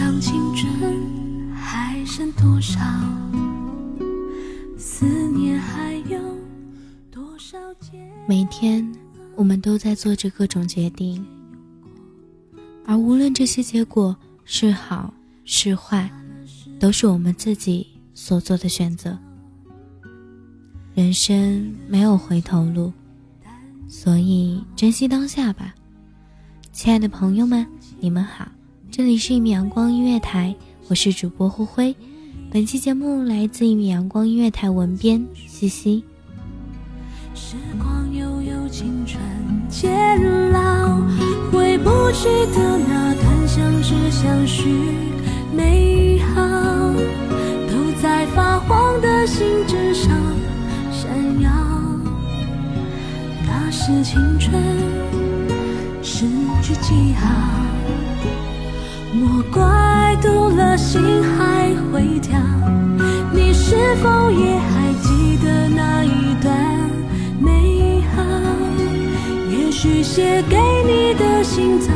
上青春还剩多少？思念还有多少？每天我们都在做着各种决定，而无论这些结果是好是坏，都是我们自己所做的选择。人生没有回头路，所以珍惜当下吧。亲爱的朋友们，你们好，这里是一米阳光音乐台，我是主播灰灰。本期节目来自一米阳光音乐台文编西西。时光悠悠，青春渐老，回不去的那段相知相许美好，都在发黄的信纸上闪耀。那是青春失去记号，莫怪读了心还会跳。你是否也还记得那一段美好？也许写给你的信早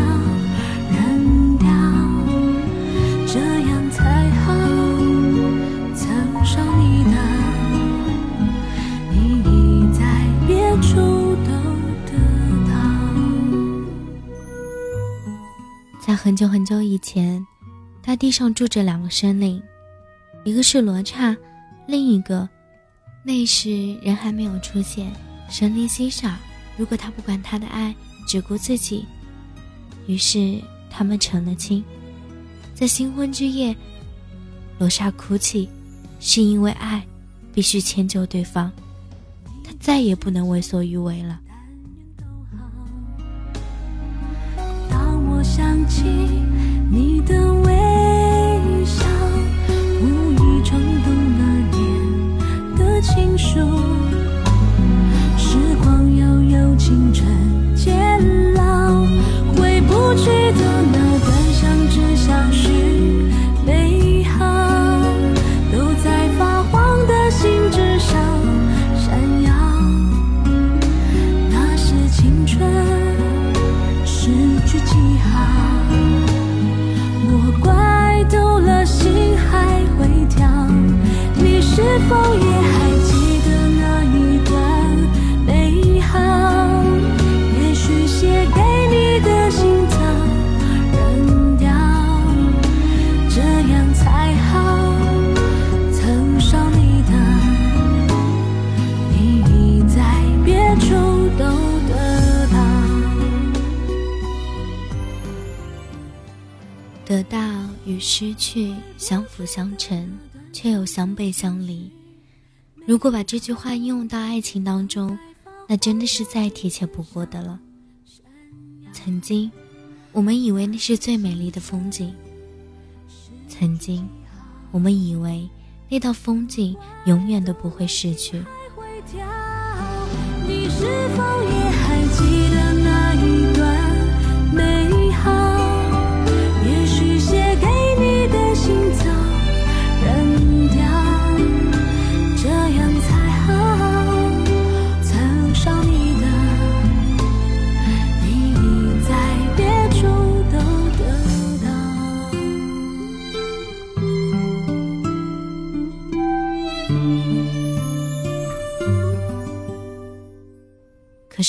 很久很久以前，大地上住着两个生灵，一个是罗刹，另一个，那时人还没有出现，神灵稀少。如果他不管他的爱，只顾自己，于是他们成了亲。在新婚之夜，罗刹哭泣，是因为爱必须迁就对方，他再也不能为所欲为了。想起你的微笑，无意冲动那年的情书。时光悠悠，青春渐老，回不去的那段相知相许失去相辅相成，却又相背相离。如果把这句话应用到爱情当中，那真的是再贴切不过的了。曾经，我们以为那是最美丽的风景；曾经，我们以为那道风景永远都不会逝去。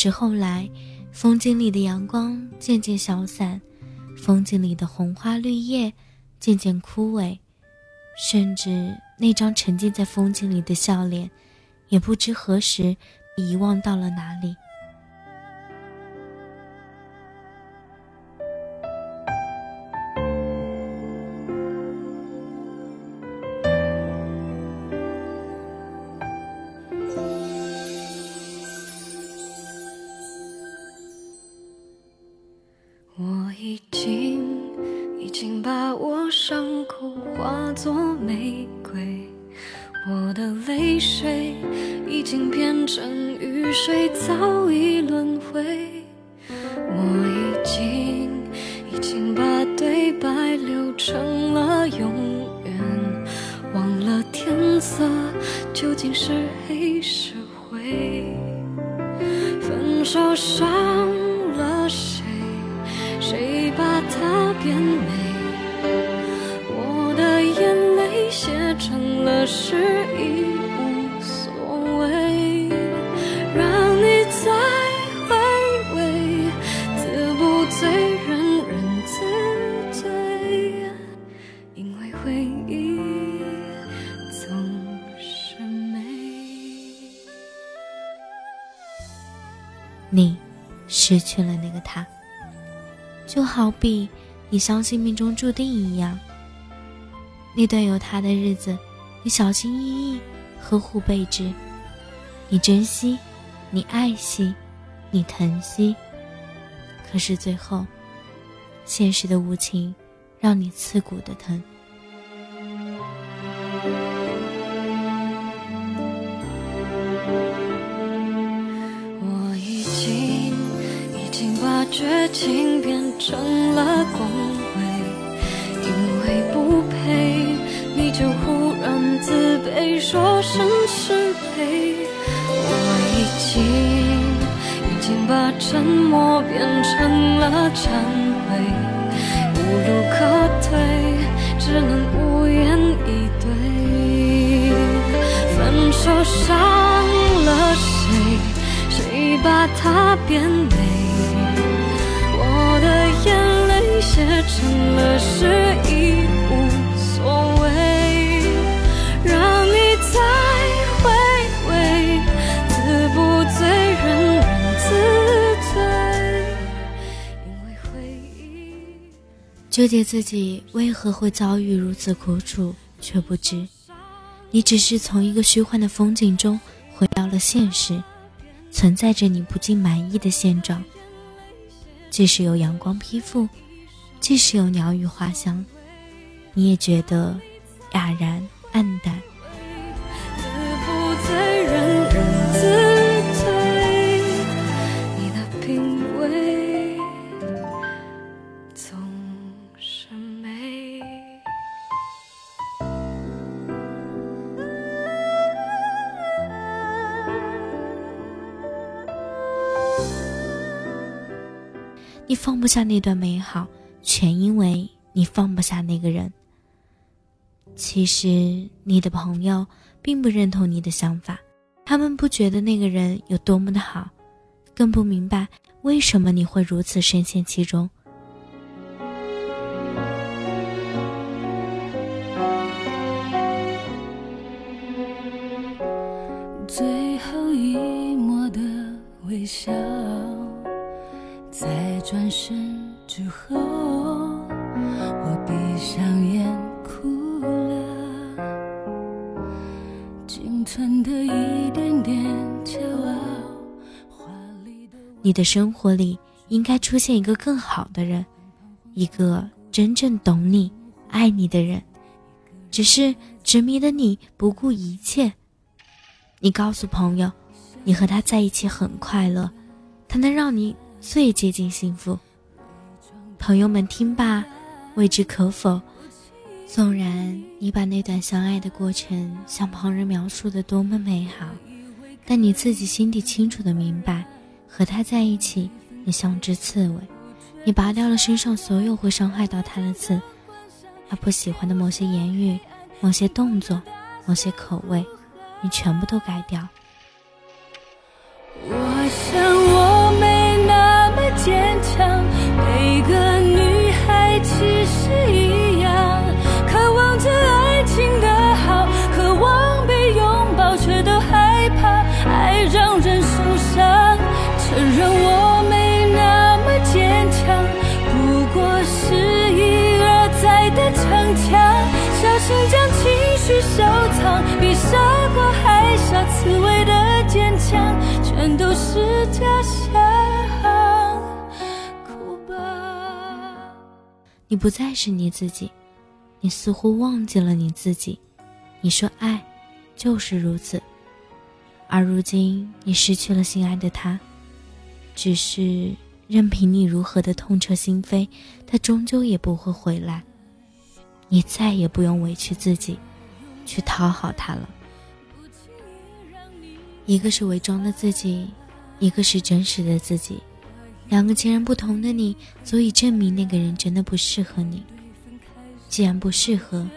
是后来，风景里的阳光渐渐消散，风景里的红花绿叶渐渐枯萎，甚至那张沉浸在风景里的笑脸，也不知何时遗忘到了哪里。玫瑰，我的泪水已经变成雨水，早已轮回。我已经已经把对白留成了永远，忘了天色究竟是黑是灰。分手伤失去了那个他，就好比你相信命中注定一样。那段有他的日子，你小心翼翼呵护备至，你珍惜，你爱惜，你疼惜。可是最后，现实的无情，让你刺骨的疼。经把绝情变成了恭维，因为不配你就忽然自卑，说声是非。我已经已经把沉默变成了忏悔，无路可退，只能无言以对。分手伤了谁？谁把它变美？写成了诗，已无所谓。让你再回味，自不醉，人人自醉。因为回忆。纠结自己为何会遭遇如此苦楚，却不知，你只是从一个虚幻的风景中回到了现实，存在着你不尽满意的现状。即使有阳光披覆，即使有鸟语花香，你也觉得哑然暗淡。你的品味总是美。你放不下那段美好，全因为你放不下那个人。其实你的朋友并不认同你的想法，他们不觉得那个人有多么的好，更不明白为什么你会如此深陷其中。最后一抹的微笑，在转身之后，你的生活里应该出现一个更好的人，一个真正懂你、爱你的人。只是执迷的你不顾一切。你告诉朋友，你和他在一起很快乐，他能让你最接近幸福。朋友们听罢，未知可否。纵然你把那段相爱的过程向旁人描述的多么美好，但你自己心底清楚的明白，和他在一起，你像只刺猬，你拔掉了身上所有会伤害到他的刺。他不喜欢的某些言语、某些动作、某些口味，你全部都改掉。我想我没那么坚强，每个女孩其实是假象。哭吧。你不再是你自己，你似乎忘记了你自己。你说爱，就是如此。而如今你失去了心爱的他，只是任凭你如何的痛彻心扉，他终究也不会回来。你再也不用委屈自己，去讨好他了。一个是伪装的自己，一个是真实的自己，两个截然不同的你，足以证明那个人真的不适合你。既然不适合，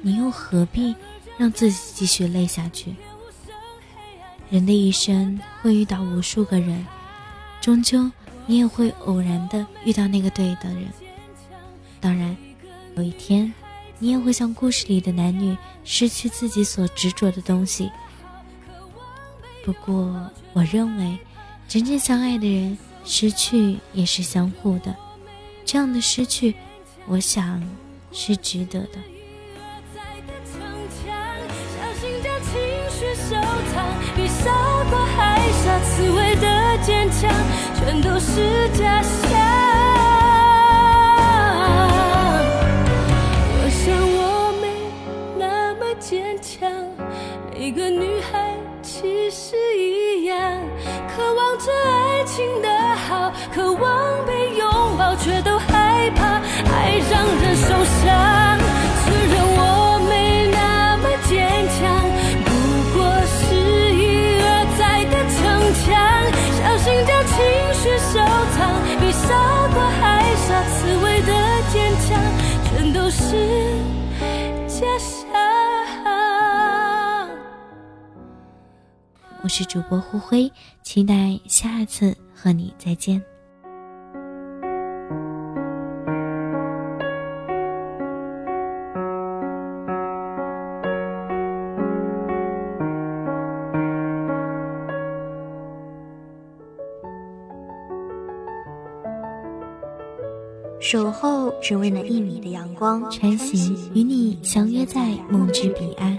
你又何必让自己继续累下去？人的一生会遇到无数个人，终究你也会偶然的遇到那个对的人。当然，有一天，你也会像故事里的男女失去自己所执着的东西。不过，我认为，真正相爱的人，失去也是相互的。这样的失去，我想是值得的。小心将情绪收藏，比傻瓜还傻，刺猬的坚强，全都是假象。我想我没那么坚强，每个女渴望着爱情的好，渴望被拥抱，却都害怕爱让人受伤。是主播胡辉，期待下次和你再见。守候只为那一米的阳光，穿行与你相约在梦之彼岸。